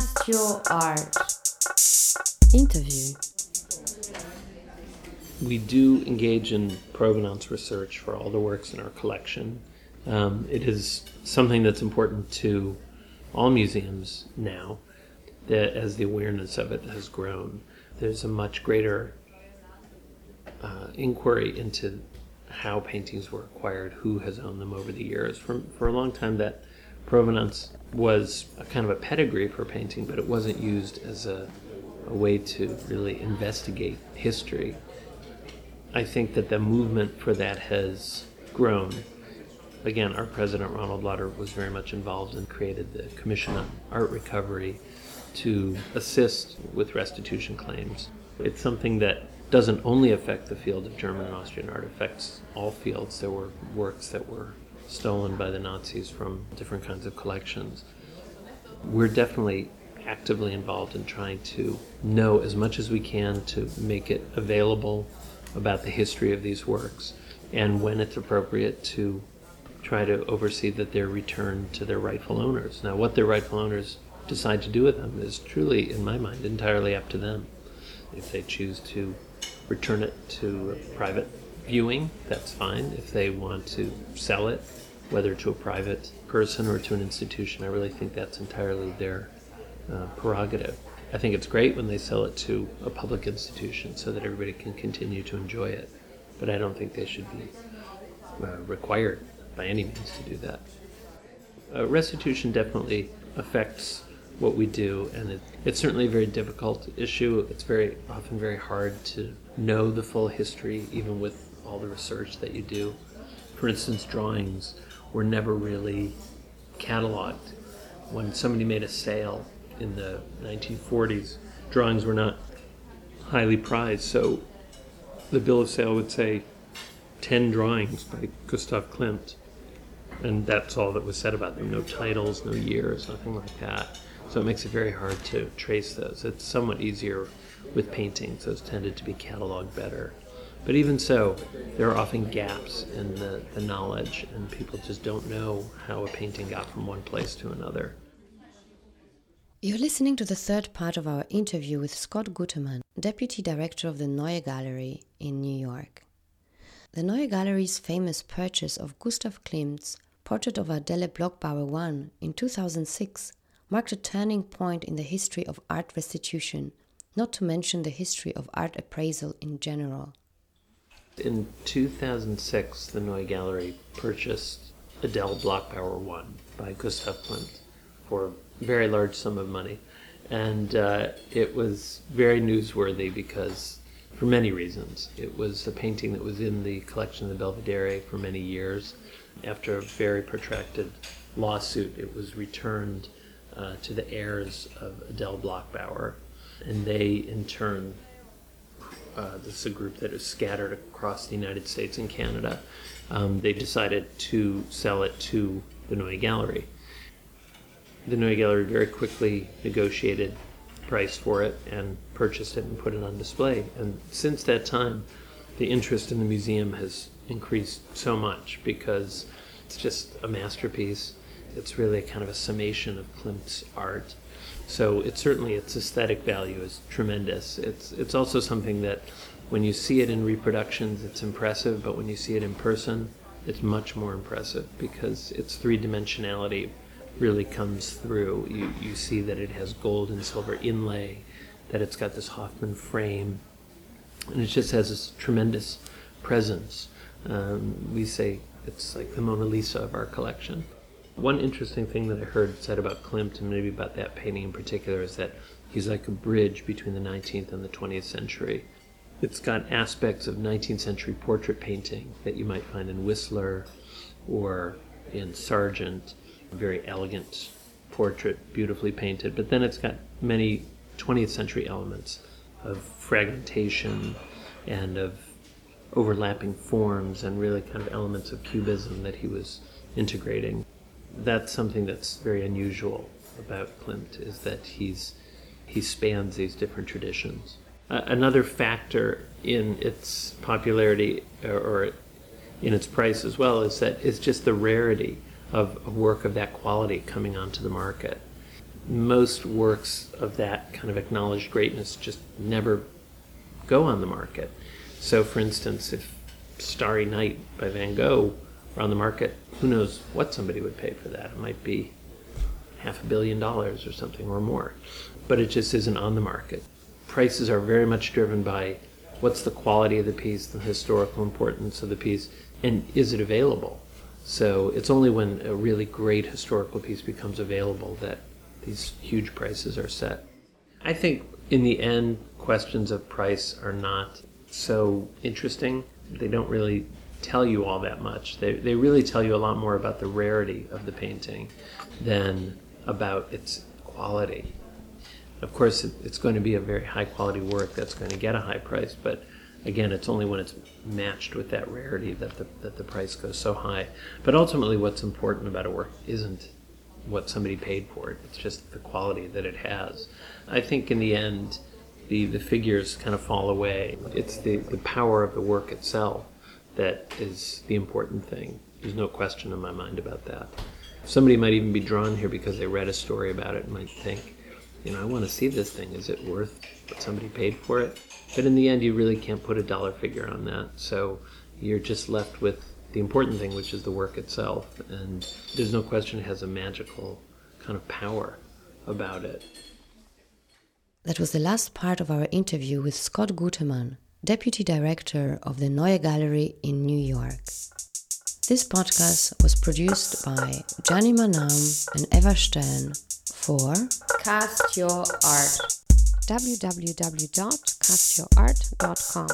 Cast Your Art. Interview. We do engage in provenance research for all the works in our collection. Um, it is something that's important to all museums now, that as the awareness of it has grown, there's a much greater uh, inquiry into how paintings were acquired, who has owned them over the years. For, for a long time, that provenance was a kind of a pedigree for painting, but it wasn't used as a, a way to really investigate history. I think that the movement for that has grown. Again, our president, Ronald Lauder, was very much involved and created the Commission on Art Recovery to assist with restitution claims. It's something that doesn't only affect the field of German and Austrian art, it affects all fields. There were works that were stolen by the Nazis from different kinds of collections. We're definitely actively involved in trying to know as much as we can to make it available about the history of these works and when it's appropriate to try to oversee that they're returned to their rightful owners. Now, what their rightful owners decide to do with them is truly, in my mind, entirely up to them. If they choose to return it to private viewing, that's fine. If they want to sell it, whether to a private person or to an institution, I really think that's entirely their uh, prerogative. I think it's great when they sell it to a public institution so that everybody can continue to enjoy it, but I don't think they should be uh, required by any means to do that. Uh, restitution definitely affects what we do, and it, it's certainly a very difficult issue. It's very often very hard to know the full history, even with all the research that you do. For instance, drawings were never really cataloged. When somebody made a sale in the 1940s, drawings were not highly prized, so the bill of sale would say 10 drawings by Gustav Klimt, and that's all that was said about them. No titles, no years, nothing like that. So it makes it very hard to trace those. It's somewhat easier with paintings, those tended to be cataloged better. But even so, there are often gaps in the, the knowledge, and people just don't know how a painting got from one place to another. You're listening to the third part of our interview with Scott Gutterman, Deputy Director of the Neue Galerie in New York. The Neue Galerie's famous purchase of Gustav Klimt's Portrait of Adele Bloch-Bauer I in 2006 marked a turning point in the history of art restitution, not to mention the history of art appraisal in general. In 2006, the Neue Galerie purchased Adele Bloch-Bauer I by Gustav Klimt for a very large sum of money. And uh, it was very newsworthy because, for many reasons, it was a painting that was in the collection of the Belvedere for many years. After a very protracted lawsuit, it was returned uh, to the heirs of Adele Bloch-Bauer, and they in turn, uh, this is a group that is scattered across the United States and Canada, um, they decided to sell it to the Neue Galerie. The Neue Galerie very quickly negotiated price for it and purchased it and put it on display. And since that time, the interest in the museum has increased so much because it's just a masterpiece. It's really kind of a summation of Klimt's art. So it certainly its aesthetic value is tremendous. It's it's also something that when you see it in reproductions, it's impressive, but when you see it in person, it's much more impressive because its three dimensionality really comes through. You you see that it has gold and silver inlay, that it's got this Hoffmann frame, and it just has this tremendous presence. Um, we say it's like the Mona Lisa of our collection. One interesting thing that I heard said about Klimt, and maybe about that painting in particular, is that he's like a bridge between the 19th and the 20th century. It's got aspects of 19th century portrait painting that you might find in Whistler or in Sargent. Very elegant portrait, beautifully painted. But then it's got many 20th century elements of fragmentation and of overlapping forms and really kind of elements of cubism that he was integrating that's something that's very unusual about Klimt is that he's he spans these different traditions. Uh, another factor in its popularity or, or, in its price as well is that it's just the rarity of a work of that quality coming onto the market. most works of that kind of acknowledged greatness just never go on the market. So, for instance, if Starry Night by Van Gogh on the market, who knows what somebody would pay for that? It might be half a billion dollars or something or more. But it just isn't on the market. Prices are very much driven by what's the quality of the piece, the historical importance of the piece, and is it available? So it's only when a really great historical piece becomes available that these huge prices are set. I think in the end, questions of price are not so interesting. They don't really tell you all that much. They, they really tell you a lot more about the rarity of the painting than about its quality. Of course, it, it's going to be a very high quality work that's going to get a high price, but again, it's only when it's matched with that rarity that the, that the price goes so high. But ultimately, what's important about a work isn't what somebody paid for it, it's just the quality that it has. I think in the end, the, the figures kind of fall away. It's the, the power of the work itself that is the important thing. There's no question in my mind about that. Somebody might even be drawn here because they read a story about it and might think, you know, I want to see this thing. Is it worth what somebody paid for it? But in the end, you really can't put a dollar figure on that. So you're just left with the important thing, which is the work itself. And there's no question it has a magical kind of power about it. That was the last part of our interview with Scott Gutterman, Deputy Director of the Neue Galerie in New York. This podcast was produced by Gianni Manam and Eva Stern for Cast Your Art www.castyourart.com.